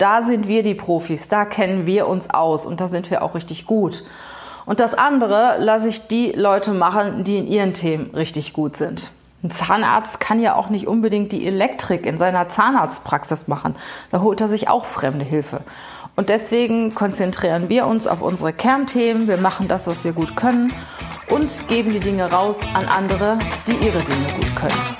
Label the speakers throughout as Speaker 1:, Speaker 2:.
Speaker 1: da sind wir die Profis, da kennen wir uns aus und da sind wir auch richtig gut. Und das andere lasse ich die Leute machen, die in ihren Themen richtig gut sind. Ein Zahnarzt kann ja auch nicht unbedingt die Elektrik in seiner Zahnarztpraxis machen. Da holt er sich auch fremde Hilfe. Und deswegen konzentrieren wir uns auf unsere Kernthemen. Wir machen das, was wir gut können und geben die Dinge raus an andere, die ihre Dinge gut können.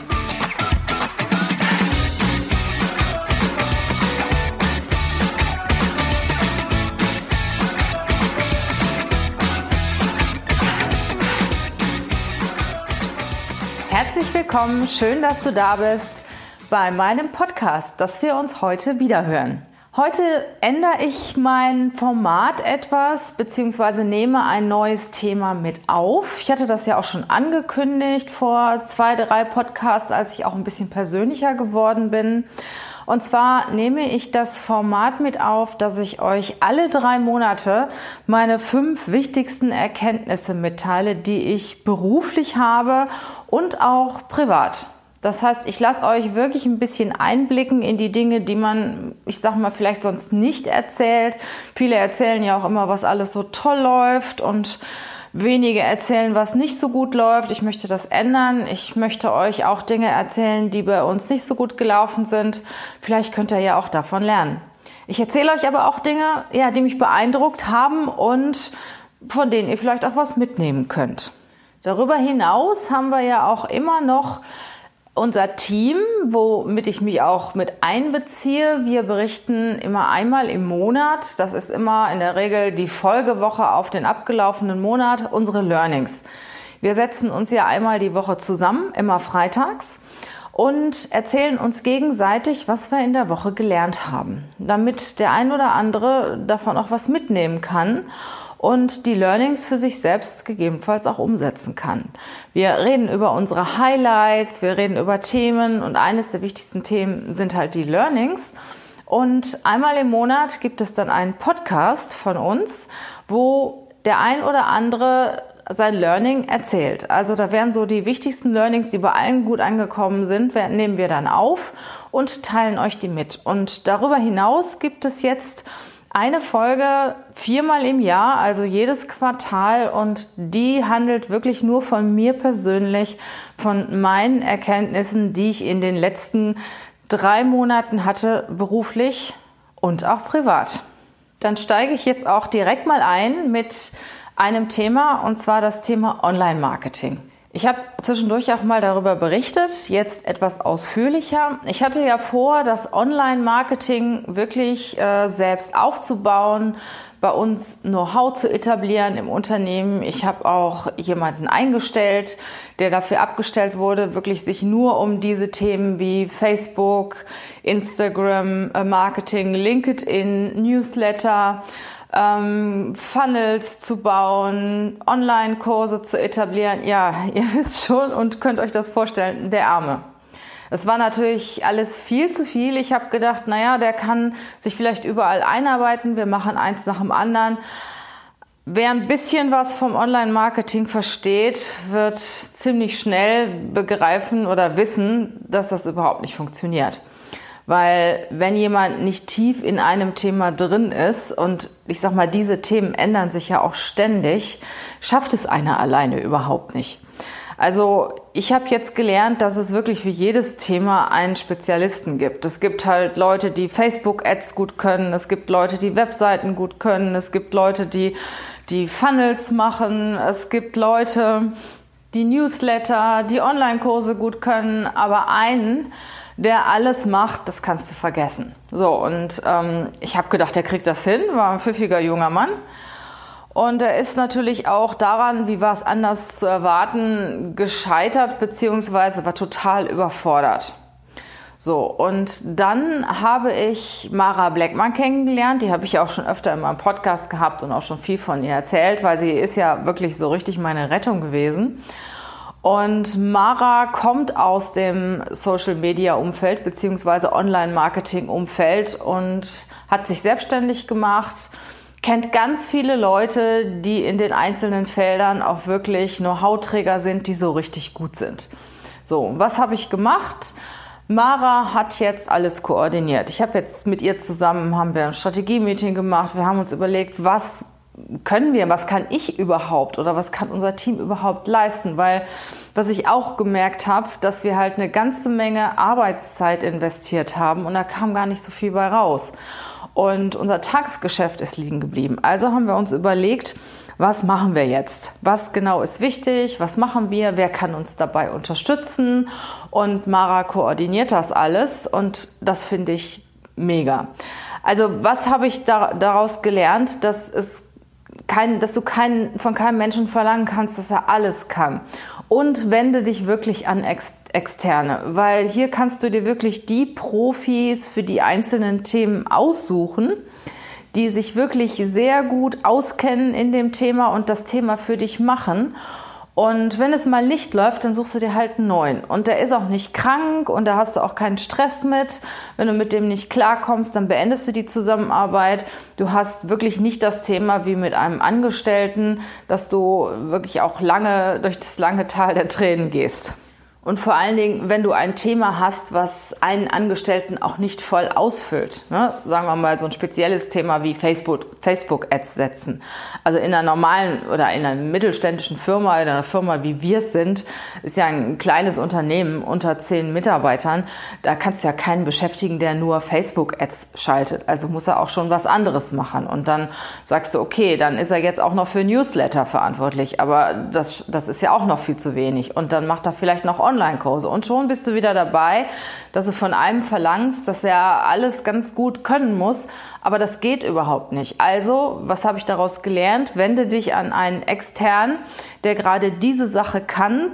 Speaker 1: Herzlich willkommen, schön, dass du da bist bei meinem Podcast, dass wir uns heute wieder hören. Heute ändere ich mein Format etwas beziehungsweise nehme ein neues Thema mit auf. Ich hatte das ja auch schon angekündigt vor zwei, drei Podcasts, als ich auch ein bisschen persönlicher geworden bin. Und zwar nehme ich das Format mit auf, dass ich euch alle drei Monate meine fünf wichtigsten Erkenntnisse mitteile, die ich beruflich habe und auch privat. Das heißt, ich lasse euch wirklich ein bisschen einblicken in die Dinge, die man, ich sag mal, vielleicht sonst nicht erzählt. Viele erzählen ja auch immer, was alles so toll läuft und wenige erzählen, was nicht so gut läuft. Ich möchte das ändern. Ich möchte euch auch Dinge erzählen, die bei uns nicht so gut gelaufen sind. Vielleicht könnt ihr ja auch davon lernen. Ich erzähle euch aber auch Dinge, ja, die mich beeindruckt haben und von denen ihr vielleicht auch was mitnehmen könnt. Darüber hinaus haben wir ja auch immer noch unser Team, womit ich mich auch mit einbeziehe, wir berichten immer einmal im Monat, das ist immer in der Regel die Folgewoche auf den abgelaufenen Monat, unsere Learnings. Wir setzen uns ja einmal die Woche zusammen, immer freitags, und erzählen uns gegenseitig, was wir in der Woche gelernt haben, damit der ein oder andere davon auch was mitnehmen kann und die Learnings für sich selbst gegebenenfalls auch umsetzen kann. Wir reden über unsere Highlights, wir reden über Themen und eines der wichtigsten Themen sind halt die Learnings. Und einmal im Monat gibt es dann einen Podcast von uns, wo der ein oder andere sein Learning erzählt. Also da werden so die wichtigsten Learnings, die bei allen gut angekommen sind, nehmen wir dann auf und teilen euch die mit. Und darüber hinaus gibt es jetzt eine Folge viermal im Jahr, also jedes Quartal und die handelt wirklich nur von mir persönlich, von meinen Erkenntnissen, die ich in den letzten drei Monaten hatte, beruflich und auch privat. Dann steige ich jetzt auch direkt mal ein mit einem Thema und zwar das Thema Online-Marketing. Ich habe zwischendurch auch mal darüber berichtet, jetzt etwas ausführlicher. Ich hatte ja vor, das Online-Marketing wirklich äh, selbst aufzubauen, bei uns Know-how zu etablieren im Unternehmen. Ich habe auch jemanden eingestellt, der dafür abgestellt wurde, wirklich sich nur um diese Themen wie Facebook, Instagram, äh, Marketing, LinkedIn, Newsletter, ähm, Funnels zu bauen, Online-Kurse zu etablieren. Ja, ihr wisst schon und könnt euch das vorstellen, der Arme. Es war natürlich alles viel zu viel. Ich habe gedacht, naja, der kann sich vielleicht überall einarbeiten. Wir machen eins nach dem anderen. Wer ein bisschen was vom Online-Marketing versteht, wird ziemlich schnell begreifen oder wissen, dass das überhaupt nicht funktioniert. Weil wenn jemand nicht tief in einem Thema drin ist und ich sag mal, diese Themen ändern sich ja auch ständig, schafft es einer alleine überhaupt nicht. Also ich habe jetzt gelernt, dass es wirklich für jedes Thema einen Spezialisten gibt. Es gibt halt Leute, die Facebook-Ads gut können, es gibt Leute, die Webseiten gut können, es gibt Leute, die die Funnels machen, es gibt Leute, die Newsletter, die Online-Kurse gut können, aber einen, der alles macht, das kannst du vergessen. So, und ähm, ich habe gedacht, der kriegt das hin, war ein pfiffiger junger Mann. Und er ist natürlich auch daran, wie war es anders zu erwarten, gescheitert, beziehungsweise war total überfordert. So, und dann habe ich Mara Blackman kennengelernt. Die habe ich auch schon öfter in meinem Podcast gehabt und auch schon viel von ihr erzählt, weil sie ist ja wirklich so richtig meine Rettung gewesen. Und Mara kommt aus dem Social Media Umfeld beziehungsweise Online Marketing Umfeld und hat sich selbstständig gemacht, kennt ganz viele Leute, die in den einzelnen Feldern auch wirklich Know-how-Träger sind, die so richtig gut sind. So, was habe ich gemacht? Mara hat jetzt alles koordiniert. Ich habe jetzt mit ihr zusammen haben wir ein Strategie-Meeting gemacht. Wir haben uns überlegt, was können wir, was kann ich überhaupt oder was kann unser Team überhaupt leisten? Weil was ich auch gemerkt habe, dass wir halt eine ganze Menge Arbeitszeit investiert haben und da kam gar nicht so viel bei raus. Und unser Tagesgeschäft ist liegen geblieben. Also haben wir uns überlegt, was machen wir jetzt? Was genau ist wichtig? Was machen wir? Wer kann uns dabei unterstützen? Und Mara koordiniert das alles und das finde ich mega. Also was habe ich da, daraus gelernt, dass es kein, dass du kein, von keinem Menschen verlangen kannst, dass er alles kann. Und wende dich wirklich an Ex Externe, weil hier kannst du dir wirklich die Profis für die einzelnen Themen aussuchen die sich wirklich sehr gut auskennen in dem Thema und das Thema für dich machen. Und wenn es mal nicht läuft, dann suchst du dir halt einen neuen. Und der ist auch nicht krank und da hast du auch keinen Stress mit. Wenn du mit dem nicht klarkommst, dann beendest du die Zusammenarbeit. Du hast wirklich nicht das Thema wie mit einem Angestellten, dass du wirklich auch lange durch das lange Tal der Tränen gehst. Und vor allen Dingen, wenn du ein Thema hast, was einen Angestellten auch nicht voll ausfüllt, ne? sagen wir mal so ein spezielles Thema wie Facebook, Facebook Ads setzen. Also in einer normalen oder in einer mittelständischen Firma, in einer Firma wie wir es sind, ist ja ein kleines Unternehmen unter zehn Mitarbeitern. Da kannst du ja keinen beschäftigen, der nur Facebook Ads schaltet. Also muss er auch schon was anderes machen. Und dann sagst du, okay, dann ist er jetzt auch noch für Newsletter verantwortlich. Aber das, das ist ja auch noch viel zu wenig. Und dann macht er vielleicht noch Online-Kurse. Und schon bist du wieder dabei, dass du von einem verlangst, dass er alles ganz gut können muss. Aber das geht überhaupt nicht. Also, was habe ich daraus gelernt? Wende dich an einen externen, der gerade diese Sache kann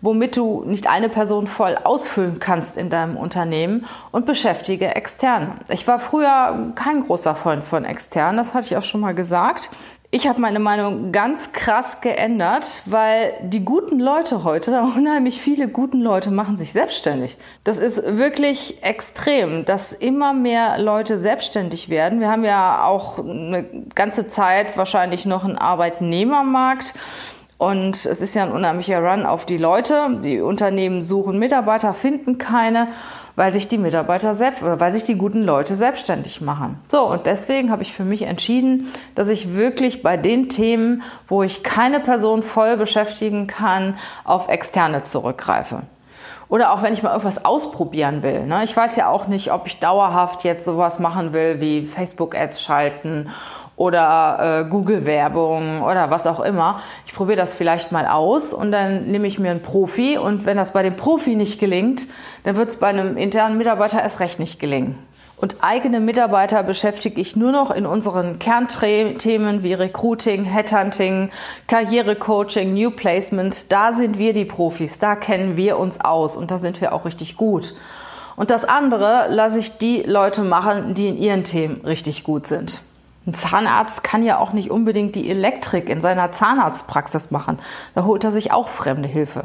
Speaker 1: womit du nicht eine Person voll ausfüllen kannst in deinem Unternehmen und beschäftige externe. Ich war früher kein großer Freund von externen, das hatte ich auch schon mal gesagt. Ich habe meine Meinung ganz krass geändert, weil die guten Leute heute, unheimlich viele guten Leute machen sich selbstständig. Das ist wirklich extrem, dass immer mehr Leute selbstständig werden. Wir haben ja auch eine ganze Zeit wahrscheinlich noch einen Arbeitnehmermarkt. Und es ist ja ein unheimlicher Run auf die Leute. Die Unternehmen suchen Mitarbeiter, finden keine weil sich die Mitarbeiter selbst, weil sich die guten Leute selbstständig machen. So, und deswegen habe ich für mich entschieden, dass ich wirklich bei den Themen, wo ich keine Person voll beschäftigen kann, auf externe zurückgreife. Oder auch wenn ich mal irgendwas ausprobieren will. Ne? Ich weiß ja auch nicht, ob ich dauerhaft jetzt sowas machen will wie Facebook-Ads schalten oder äh, Google-Werbung oder was auch immer. Ich probiere das vielleicht mal aus und dann nehme ich mir einen Profi und wenn das bei dem Profi nicht gelingt, dann wird es bei einem internen Mitarbeiter erst recht nicht gelingen. Und eigene Mitarbeiter beschäftige ich nur noch in unseren Kernthemen wie Recruiting, Headhunting, Karrierecoaching, New Placement. Da sind wir die Profis, da kennen wir uns aus und da sind wir auch richtig gut. Und das andere lasse ich die Leute machen, die in ihren Themen richtig gut sind. Ein Zahnarzt kann ja auch nicht unbedingt die Elektrik in seiner Zahnarztpraxis machen. Da holt er sich auch fremde Hilfe.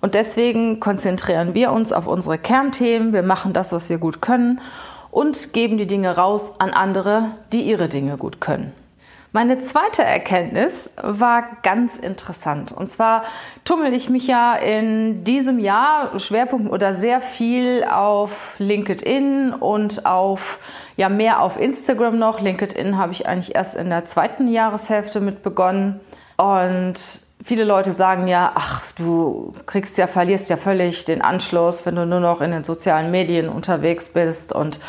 Speaker 1: Und deswegen konzentrieren wir uns auf unsere Kernthemen. Wir machen das, was wir gut können und geben die Dinge raus an andere, die ihre Dinge gut können. Meine zweite Erkenntnis war ganz interessant. Und zwar tummel ich mich ja in diesem Jahr Schwerpunkt oder sehr viel auf LinkedIn und auf ja mehr auf Instagram noch. LinkedIn habe ich eigentlich erst in der zweiten Jahreshälfte mit begonnen. Und viele Leute sagen ja, ach, du kriegst ja, verlierst ja völlig den Anschluss, wenn du nur noch in den sozialen Medien unterwegs bist und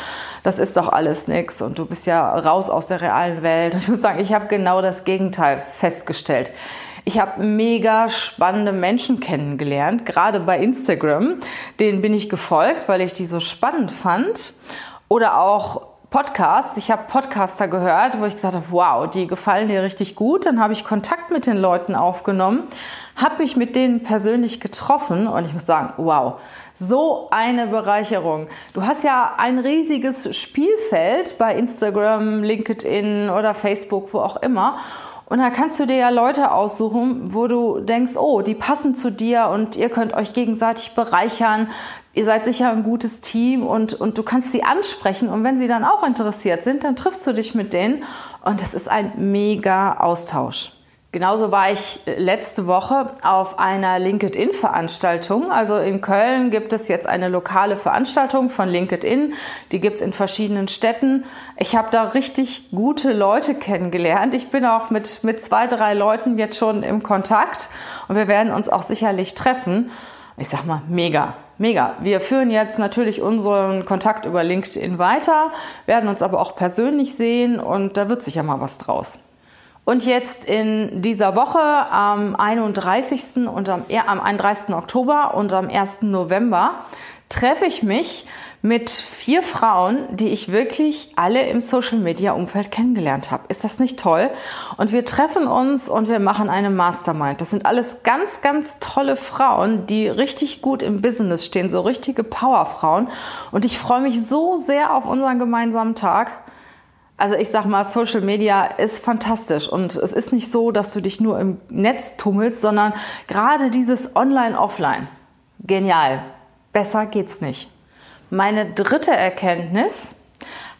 Speaker 1: das ist doch alles nix und du bist ja raus aus der realen Welt. Und ich muss sagen, ich habe genau das Gegenteil festgestellt. Ich habe mega spannende Menschen kennengelernt, gerade bei Instagram. Denen bin ich gefolgt, weil ich die so spannend fand. Oder auch Podcasts. Ich habe Podcaster gehört, wo ich gesagt habe, wow, die gefallen dir richtig gut. Dann habe ich Kontakt mit den Leuten aufgenommen, habe mich mit denen persönlich getroffen und ich muss sagen, wow, so eine Bereicherung. Du hast ja ein riesiges Spielfeld bei Instagram, LinkedIn oder Facebook, wo auch immer. Und da kannst du dir ja Leute aussuchen, wo du denkst, oh, die passen zu dir und ihr könnt euch gegenseitig bereichern. Ihr seid sicher ein gutes Team und, und du kannst sie ansprechen. Und wenn sie dann auch interessiert sind, dann triffst du dich mit denen. Und das ist ein mega Austausch. Genauso war ich letzte Woche auf einer LinkedIn-Veranstaltung. Also in Köln gibt es jetzt eine lokale Veranstaltung von LinkedIn. Die gibt es in verschiedenen Städten. Ich habe da richtig gute Leute kennengelernt. Ich bin auch mit, mit zwei, drei Leuten jetzt schon im Kontakt und wir werden uns auch sicherlich treffen. Ich sag mal, mega, mega. Wir führen jetzt natürlich unseren Kontakt über LinkedIn weiter, werden uns aber auch persönlich sehen und da wird sicher mal was draus. Und jetzt in dieser Woche am 31. und am, am 31. Oktober und am 1. November treffe ich mich mit vier Frauen, die ich wirklich alle im Social Media Umfeld kennengelernt habe. Ist das nicht toll? Und wir treffen uns und wir machen eine Mastermind. Das sind alles ganz, ganz tolle Frauen, die richtig gut im Business stehen, so richtige Powerfrauen. Und ich freue mich so sehr auf unseren gemeinsamen Tag. Also ich sag mal, Social Media ist fantastisch und es ist nicht so, dass du dich nur im Netz tummelst, sondern gerade dieses Online-Offline. Genial. Besser geht's nicht. Meine dritte Erkenntnis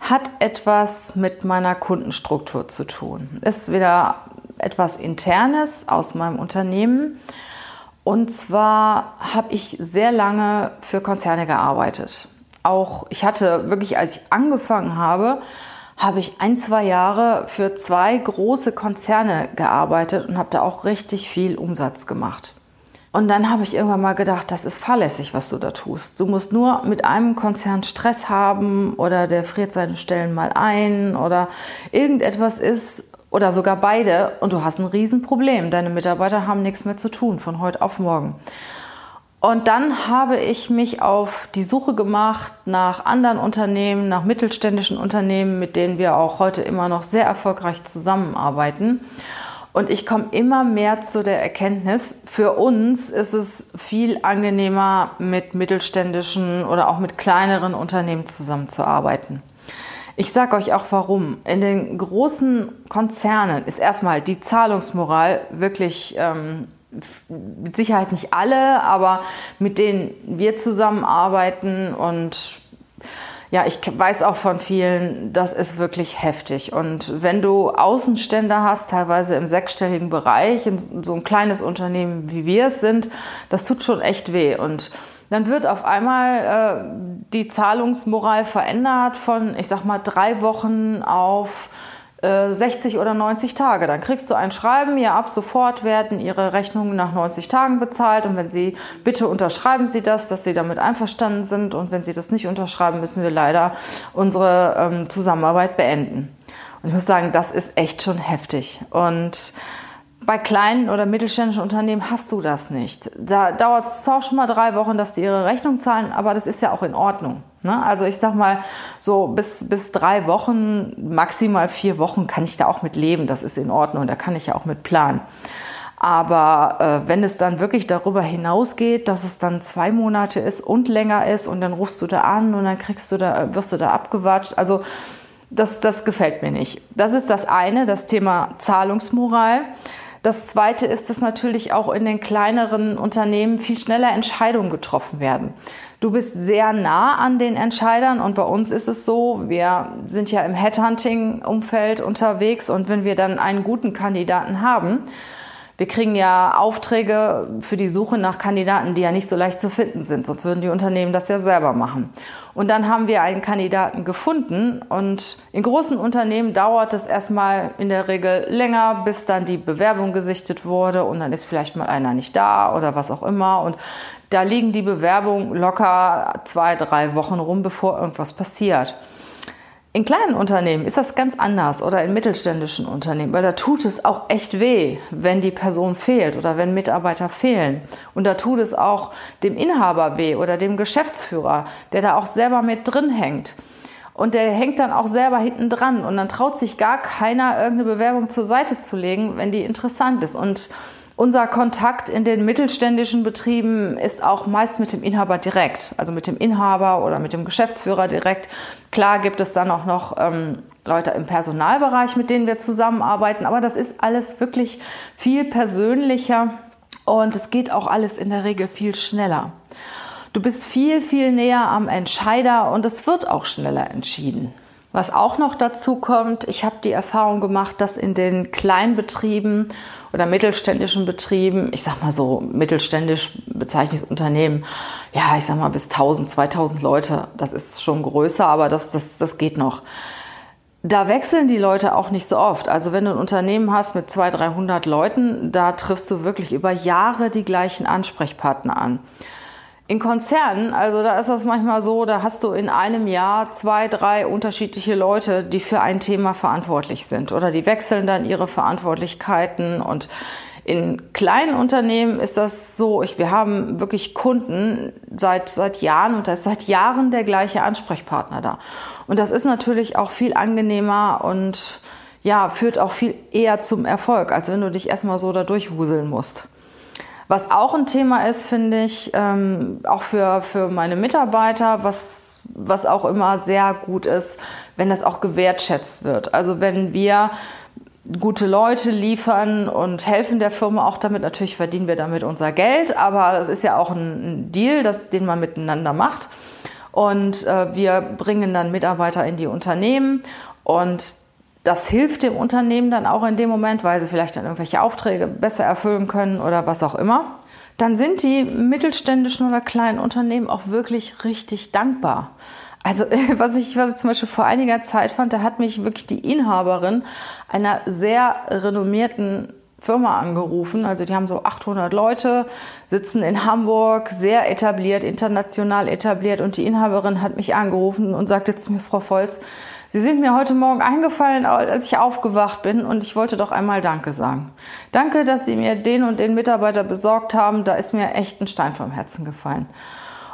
Speaker 1: hat etwas mit meiner Kundenstruktur zu tun. Ist wieder etwas Internes aus meinem Unternehmen. Und zwar habe ich sehr lange für Konzerne gearbeitet. Auch ich hatte wirklich, als ich angefangen habe, habe ich ein, zwei Jahre für zwei große Konzerne gearbeitet und habe da auch richtig viel Umsatz gemacht. Und dann habe ich irgendwann mal gedacht, das ist fahrlässig, was du da tust. Du musst nur mit einem Konzern Stress haben oder der friert seine Stellen mal ein oder irgendetwas ist oder sogar beide und du hast ein Riesenproblem. Deine Mitarbeiter haben nichts mehr zu tun von heute auf morgen. Und dann habe ich mich auf die Suche gemacht nach anderen Unternehmen, nach mittelständischen Unternehmen, mit denen wir auch heute immer noch sehr erfolgreich zusammenarbeiten. Und ich komme immer mehr zu der Erkenntnis, für uns ist es viel angenehmer, mit mittelständischen oder auch mit kleineren Unternehmen zusammenzuarbeiten. Ich sage euch auch warum. In den großen Konzernen ist erstmal die Zahlungsmoral wirklich ähm, mit Sicherheit nicht alle, aber mit denen wir zusammenarbeiten und ja, ich weiß auch von vielen, das ist wirklich heftig. Und wenn du Außenstände hast, teilweise im sechsstelligen Bereich, in so ein kleines Unternehmen wie wir es sind, das tut schon echt weh. Und dann wird auf einmal äh, die Zahlungsmoral verändert von, ich sag mal, drei Wochen auf 60 äh, oder 90 Tage. Dann kriegst du ein Schreiben, ja, ab sofort werden Ihre Rechnungen nach 90 Tagen bezahlt und wenn Sie, bitte unterschreiben Sie das, dass Sie damit einverstanden sind und wenn Sie das nicht unterschreiben, müssen wir leider unsere ähm, Zusammenarbeit beenden. Und ich muss sagen, das ist echt schon heftig. Und bei kleinen oder mittelständischen Unternehmen hast du das nicht. Da dauert es auch schon mal drei Wochen, dass die ihre Rechnung zahlen, aber das ist ja auch in Ordnung. Ne? Also ich sag mal, so bis, bis drei Wochen, maximal vier Wochen kann ich da auch mit leben. Das ist in Ordnung, da kann ich ja auch mit planen. Aber äh, wenn es dann wirklich darüber hinausgeht, dass es dann zwei Monate ist und länger ist und dann rufst du da an und dann kriegst du da, wirst du da abgewatscht. Also das, das gefällt mir nicht. Das ist das eine, das Thema Zahlungsmoral. Das Zweite ist, dass natürlich auch in den kleineren Unternehmen viel schneller Entscheidungen getroffen werden. Du bist sehr nah an den Entscheidern und bei uns ist es so, wir sind ja im Headhunting-Umfeld unterwegs und wenn wir dann einen guten Kandidaten haben, wir kriegen ja Aufträge für die Suche nach Kandidaten, die ja nicht so leicht zu finden sind, sonst würden die Unternehmen das ja selber machen. Und dann haben wir einen Kandidaten gefunden und in großen Unternehmen dauert es erstmal in der Regel länger, bis dann die Bewerbung gesichtet wurde und dann ist vielleicht mal einer nicht da oder was auch immer und da liegen die Bewerbungen locker zwei, drei Wochen rum, bevor irgendwas passiert. In kleinen Unternehmen ist das ganz anders oder in mittelständischen Unternehmen, weil da tut es auch echt weh, wenn die Person fehlt oder wenn Mitarbeiter fehlen. Und da tut es auch dem Inhaber weh oder dem Geschäftsführer, der da auch selber mit drin hängt. Und der hängt dann auch selber hinten dran und dann traut sich gar keiner, irgendeine Bewerbung zur Seite zu legen, wenn die interessant ist. Und unser Kontakt in den mittelständischen Betrieben ist auch meist mit dem Inhaber direkt, also mit dem Inhaber oder mit dem Geschäftsführer direkt. Klar gibt es dann auch noch ähm, Leute im Personalbereich, mit denen wir zusammenarbeiten, aber das ist alles wirklich viel persönlicher und es geht auch alles in der Regel viel schneller. Du bist viel, viel näher am Entscheider und es wird auch schneller entschieden. Was auch noch dazu kommt, ich habe die Erfahrung gemacht, dass in den Kleinbetrieben oder mittelständischen Betrieben, ich sag mal so mittelständisch bezeichnetes Unternehmen, ja, ich sag mal bis 1000, 2000 Leute, das ist schon größer, aber das, das, das geht noch. Da wechseln die Leute auch nicht so oft. Also wenn du ein Unternehmen hast mit 200, 300 Leuten, da triffst du wirklich über Jahre die gleichen Ansprechpartner an. In Konzernen, also da ist das manchmal so, da hast du in einem Jahr zwei, drei unterschiedliche Leute, die für ein Thema verantwortlich sind oder die wechseln dann ihre Verantwortlichkeiten und in kleinen Unternehmen ist das so, ich, wir haben wirklich Kunden seit, seit Jahren und da ist seit Jahren der gleiche Ansprechpartner da. Und das ist natürlich auch viel angenehmer und ja, führt auch viel eher zum Erfolg, als wenn du dich erstmal so da durchwuseln musst. Was auch ein Thema ist, finde ich, ähm, auch für, für meine Mitarbeiter, was, was auch immer sehr gut ist, wenn das auch gewertschätzt wird. Also wenn wir gute Leute liefern und helfen der Firma auch damit. Natürlich verdienen wir damit unser Geld, aber es ist ja auch ein Deal, das, den man miteinander macht. Und äh, wir bringen dann Mitarbeiter in die Unternehmen und das hilft dem Unternehmen dann auch in dem Moment, weil sie vielleicht dann irgendwelche Aufträge besser erfüllen können oder was auch immer. Dann sind die mittelständischen oder kleinen Unternehmen auch wirklich richtig dankbar. Also was ich, was ich zum Beispiel vor einiger Zeit fand, da hat mich wirklich die Inhaberin einer sehr renommierten Firma angerufen. Also die haben so 800 Leute, sitzen in Hamburg, sehr etabliert, international etabliert. Und die Inhaberin hat mich angerufen und sagte zu mir, Frau Volz, Sie sind mir heute Morgen eingefallen, als ich aufgewacht bin und ich wollte doch einmal Danke sagen. Danke, dass Sie mir den und den Mitarbeiter besorgt haben. Da ist mir echt ein Stein vom Herzen gefallen.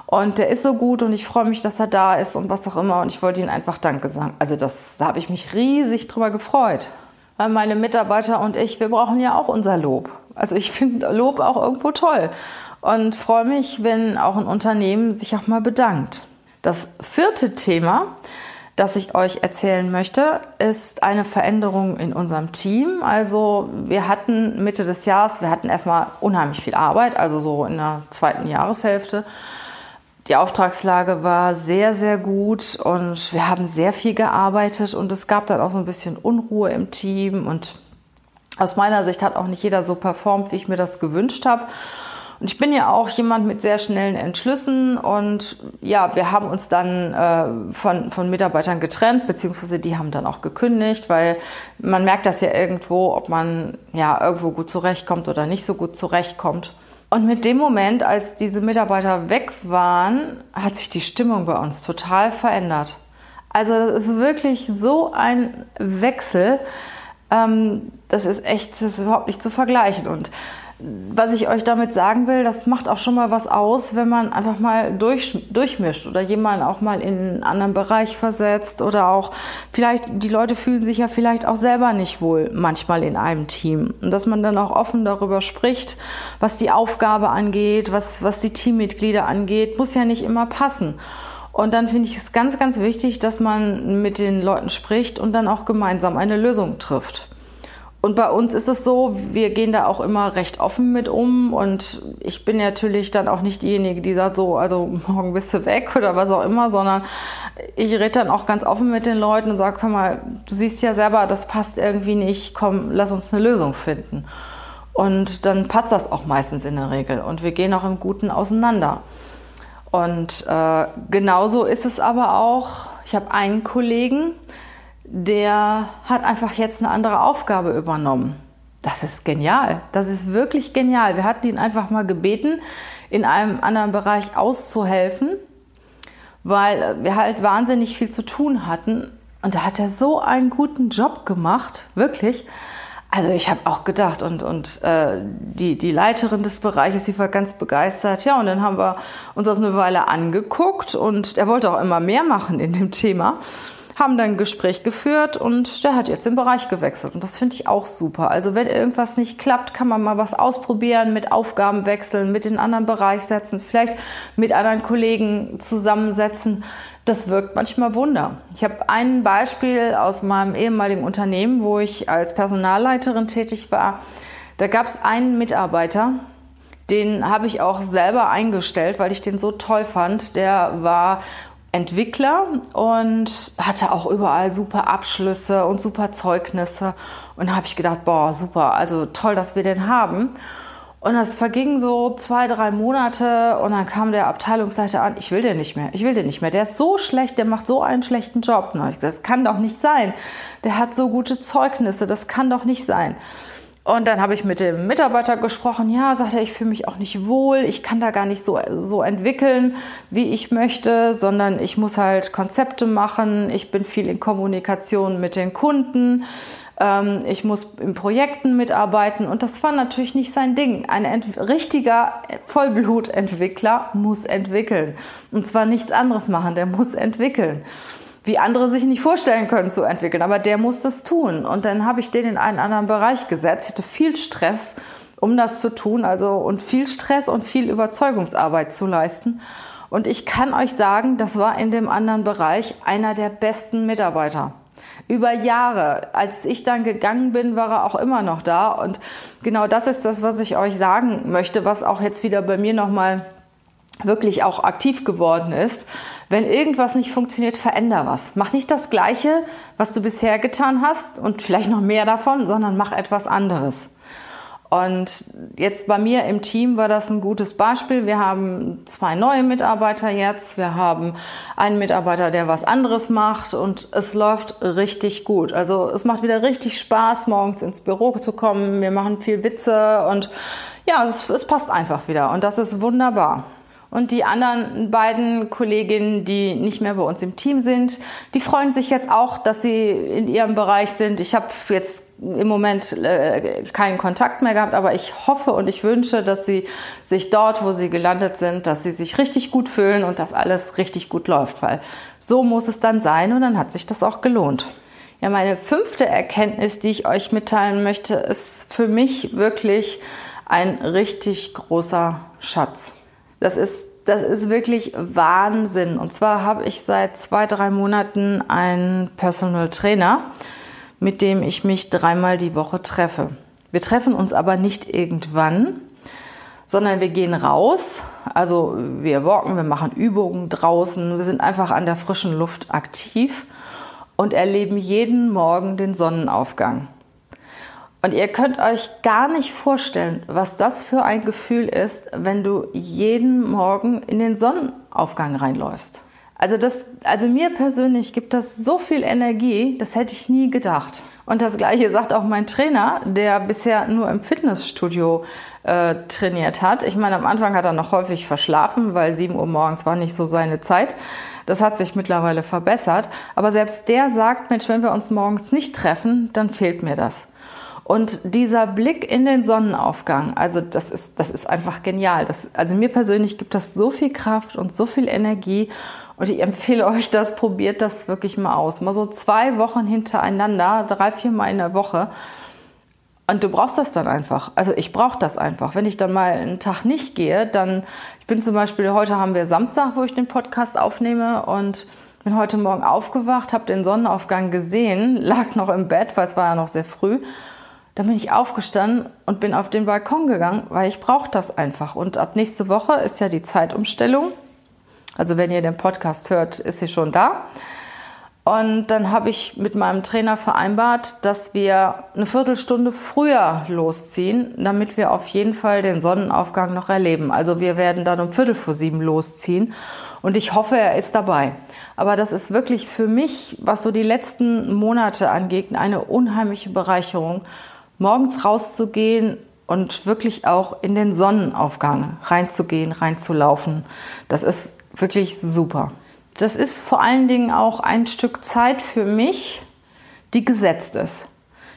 Speaker 1: Und der ist so gut und ich freue mich, dass er da ist und was auch immer. Und ich wollte Ihnen einfach Danke sagen. Also das, da habe ich mich riesig drüber gefreut. Weil meine Mitarbeiter und ich, wir brauchen ja auch unser Lob. Also ich finde Lob auch irgendwo toll und freue mich, wenn auch ein Unternehmen sich auch mal bedankt. Das vierte Thema das ich euch erzählen möchte, ist eine Veränderung in unserem Team. Also wir hatten Mitte des Jahres, wir hatten erstmal unheimlich viel Arbeit, also so in der zweiten Jahreshälfte. Die Auftragslage war sehr, sehr gut und wir haben sehr viel gearbeitet und es gab dann auch so ein bisschen Unruhe im Team und aus meiner Sicht hat auch nicht jeder so performt, wie ich mir das gewünscht habe. Und ich bin ja auch jemand mit sehr schnellen Entschlüssen und ja, wir haben uns dann äh, von, von Mitarbeitern getrennt, beziehungsweise die haben dann auch gekündigt, weil man merkt das ja irgendwo, ob man ja irgendwo gut zurechtkommt oder nicht so gut zurechtkommt. Und mit dem Moment, als diese Mitarbeiter weg waren, hat sich die Stimmung bei uns total verändert. Also das ist wirklich so ein Wechsel. Ähm, das ist echt, das ist überhaupt nicht zu vergleichen. Und was ich euch damit sagen will, das macht auch schon mal was aus, wenn man einfach mal durch, durchmischt oder jemanden auch mal in einen anderen Bereich versetzt oder auch vielleicht, die Leute fühlen sich ja vielleicht auch selber nicht wohl manchmal in einem Team. Und dass man dann auch offen darüber spricht, was die Aufgabe angeht, was, was die Teammitglieder angeht, muss ja nicht immer passen. Und dann finde ich es ganz, ganz wichtig, dass man mit den Leuten spricht und dann auch gemeinsam eine Lösung trifft. Und bei uns ist es so, wir gehen da auch immer recht offen mit um und ich bin natürlich dann auch nicht diejenige, die sagt so, also morgen bist du weg oder was auch immer, sondern ich rede dann auch ganz offen mit den Leuten und sage, hör mal, du siehst ja selber, das passt irgendwie nicht, komm, lass uns eine Lösung finden. Und dann passt das auch meistens in der Regel und wir gehen auch im Guten auseinander. Und äh, genauso ist es aber auch, ich habe einen Kollegen, der hat einfach jetzt eine andere Aufgabe übernommen. Das ist genial. Das ist wirklich genial. Wir hatten ihn einfach mal gebeten, in einem anderen Bereich auszuhelfen, weil wir halt wahnsinnig viel zu tun hatten. Und da hat er so einen guten Job gemacht, wirklich. Also ich habe auch gedacht und, und äh, die, die Leiterin des Bereiches, die war ganz begeistert. Ja, und dann haben wir uns das eine Weile angeguckt und er wollte auch immer mehr machen in dem Thema. Haben dann ein Gespräch geführt und der hat jetzt den Bereich gewechselt. Und das finde ich auch super. Also wenn irgendwas nicht klappt, kann man mal was ausprobieren, mit Aufgaben wechseln, mit den anderen Bereich setzen, vielleicht mit anderen Kollegen zusammensetzen das wirkt manchmal Wunder. Ich habe ein Beispiel aus meinem ehemaligen Unternehmen, wo ich als Personalleiterin tätig war. Da gab es einen Mitarbeiter, den habe ich auch selber eingestellt, weil ich den so toll fand. Der war Entwickler und hatte auch überall super Abschlüsse und super Zeugnisse. Und da habe ich gedacht, boah, super, also toll, dass wir den haben. Und das verging so zwei, drei Monate und dann kam der Abteilungsleiter an, ich will den nicht mehr, ich will den nicht mehr. Der ist so schlecht, der macht so einen schlechten Job. Und ich gesagt, das kann doch nicht sein. Der hat so gute Zeugnisse, das kann doch nicht sein. Und dann habe ich mit dem Mitarbeiter gesprochen. Ja, sagt er, ich fühle mich auch nicht wohl. Ich kann da gar nicht so, so entwickeln, wie ich möchte, sondern ich muss halt Konzepte machen. Ich bin viel in Kommunikation mit den Kunden. Ähm, ich muss in Projekten mitarbeiten und das war natürlich nicht sein Ding. Ein richtiger Vollblutentwickler muss entwickeln und zwar nichts anderes machen, der muss entwickeln wie andere sich nicht vorstellen können zu entwickeln. Aber der muss das tun. Und dann habe ich den in einen anderen Bereich gesetzt. Ich hatte viel Stress, um das zu tun, also und viel Stress und viel Überzeugungsarbeit zu leisten. Und ich kann euch sagen, das war in dem anderen Bereich einer der besten Mitarbeiter über Jahre. Als ich dann gegangen bin, war er auch immer noch da. Und genau das ist das, was ich euch sagen möchte, was auch jetzt wieder bei mir nochmal wirklich auch aktiv geworden ist. Wenn irgendwas nicht funktioniert, veränder was. Mach nicht das Gleiche, was du bisher getan hast und vielleicht noch mehr davon, sondern mach etwas anderes. Und jetzt bei mir im Team war das ein gutes Beispiel. Wir haben zwei neue Mitarbeiter jetzt. Wir haben einen Mitarbeiter, der was anderes macht und es läuft richtig gut. Also es macht wieder richtig Spaß, morgens ins Büro zu kommen. Wir machen viel Witze und ja, es, es passt einfach wieder und das ist wunderbar. Und die anderen beiden Kolleginnen, die nicht mehr bei uns im Team sind, die freuen sich jetzt auch, dass sie in ihrem Bereich sind. Ich habe jetzt im Moment äh, keinen Kontakt mehr gehabt, aber ich hoffe und ich wünsche, dass sie sich dort, wo sie gelandet sind, dass sie sich richtig gut fühlen und dass alles richtig gut läuft, weil so muss es dann sein und dann hat sich das auch gelohnt. Ja, meine fünfte Erkenntnis, die ich euch mitteilen möchte, ist für mich wirklich ein richtig großer Schatz. Das ist, das ist wirklich Wahnsinn. Und zwar habe ich seit zwei, drei Monaten einen Personal Trainer, mit dem ich mich dreimal die Woche treffe. Wir treffen uns aber nicht irgendwann, sondern wir gehen raus. Also wir walken, wir machen Übungen draußen, wir sind einfach an der frischen Luft aktiv und erleben jeden Morgen den Sonnenaufgang. Und ihr könnt euch gar nicht vorstellen, was das für ein Gefühl ist, wenn du jeden Morgen in den Sonnenaufgang reinläufst. Also, das, also mir persönlich gibt das so viel Energie, das hätte ich nie gedacht. Und das gleiche sagt auch mein Trainer, der bisher nur im Fitnessstudio äh, trainiert hat. Ich meine, am Anfang hat er noch häufig verschlafen, weil 7 Uhr morgens war nicht so seine Zeit. Das hat sich mittlerweile verbessert. Aber selbst der sagt, Mensch, wenn wir uns morgens nicht treffen, dann fehlt mir das. Und dieser Blick in den Sonnenaufgang, also das ist, das ist einfach genial. Das, also mir persönlich gibt das so viel Kraft und so viel Energie. Und ich empfehle euch das, probiert das wirklich mal aus. Mal so zwei Wochen hintereinander, drei, vier Mal in der Woche. Und du brauchst das dann einfach. Also ich brauche das einfach. Wenn ich dann mal einen Tag nicht gehe, dann, ich bin zum Beispiel, heute haben wir Samstag, wo ich den Podcast aufnehme und bin heute Morgen aufgewacht, habe den Sonnenaufgang gesehen, lag noch im Bett, weil es war ja noch sehr früh dann bin ich aufgestanden und bin auf den Balkon gegangen, weil ich brauche das einfach. Und ab nächste Woche ist ja die Zeitumstellung. Also wenn ihr den Podcast hört, ist sie schon da. Und dann habe ich mit meinem Trainer vereinbart, dass wir eine Viertelstunde früher losziehen, damit wir auf jeden Fall den Sonnenaufgang noch erleben. Also wir werden dann um Viertel vor sieben losziehen und ich hoffe, er ist dabei. Aber das ist wirklich für mich, was so die letzten Monate angeht, eine unheimliche Bereicherung, morgens rauszugehen und wirklich auch in den Sonnenaufgang reinzugehen, reinzulaufen. Das ist wirklich super. Das ist vor allen Dingen auch ein Stück Zeit für mich, die gesetzt ist.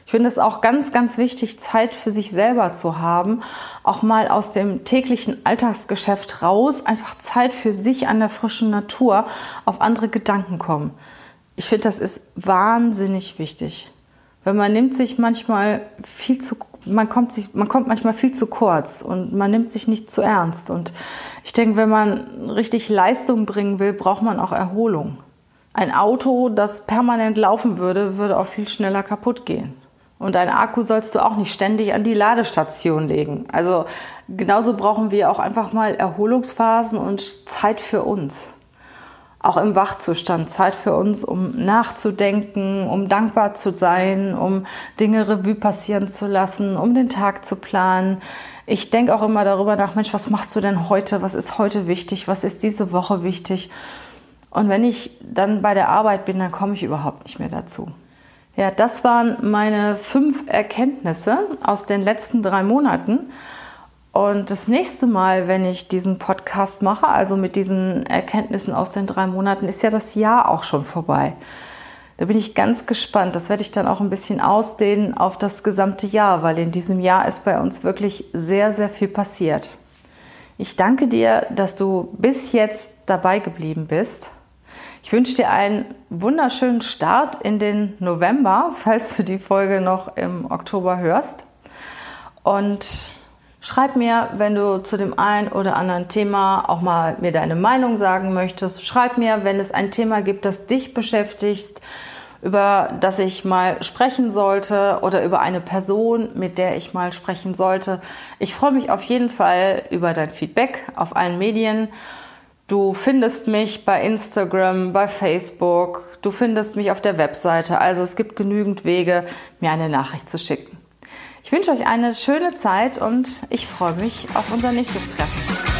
Speaker 1: Ich finde es auch ganz, ganz wichtig, Zeit für sich selber zu haben, auch mal aus dem täglichen Alltagsgeschäft raus, einfach Zeit für sich an der frischen Natur, auf andere Gedanken kommen. Ich finde, das ist wahnsinnig wichtig. Weil man nimmt sich manchmal viel zu, man kommt sich, man kommt manchmal viel zu kurz und man nimmt sich nicht zu ernst. Und ich denke, wenn man richtig Leistung bringen will, braucht man auch Erholung. Ein Auto, das permanent laufen würde, würde auch viel schneller kaputt gehen. Und ein Akku sollst du auch nicht ständig an die Ladestation legen. Also genauso brauchen wir auch einfach mal Erholungsphasen und Zeit für uns. Auch im Wachzustand Zeit für uns, um nachzudenken, um dankbar zu sein, um Dinge Revue passieren zu lassen, um den Tag zu planen. Ich denke auch immer darüber nach, Mensch, was machst du denn heute? Was ist heute wichtig? Was ist diese Woche wichtig? Und wenn ich dann bei der Arbeit bin, dann komme ich überhaupt nicht mehr dazu. Ja, das waren meine fünf Erkenntnisse aus den letzten drei Monaten. Und das nächste Mal, wenn ich diesen Podcast mache, also mit diesen Erkenntnissen aus den drei Monaten, ist ja das Jahr auch schon vorbei. Da bin ich ganz gespannt. Das werde ich dann auch ein bisschen ausdehnen auf das gesamte Jahr, weil in diesem Jahr ist bei uns wirklich sehr, sehr viel passiert. Ich danke dir, dass du bis jetzt dabei geblieben bist. Ich wünsche dir einen wunderschönen Start in den November, falls du die Folge noch im Oktober hörst. Und schreib mir, wenn du zu dem einen oder anderen Thema auch mal mir deine Meinung sagen möchtest. Schreib mir, wenn es ein Thema gibt, das dich beschäftigt, über das ich mal sprechen sollte oder über eine Person, mit der ich mal sprechen sollte. Ich freue mich auf jeden Fall über dein Feedback auf allen Medien. Du findest mich bei Instagram, bei Facebook, du findest mich auf der Webseite. Also es gibt genügend Wege, mir eine Nachricht zu schicken. Ich wünsche euch eine schöne Zeit und ich freue mich auf unser nächstes Treffen.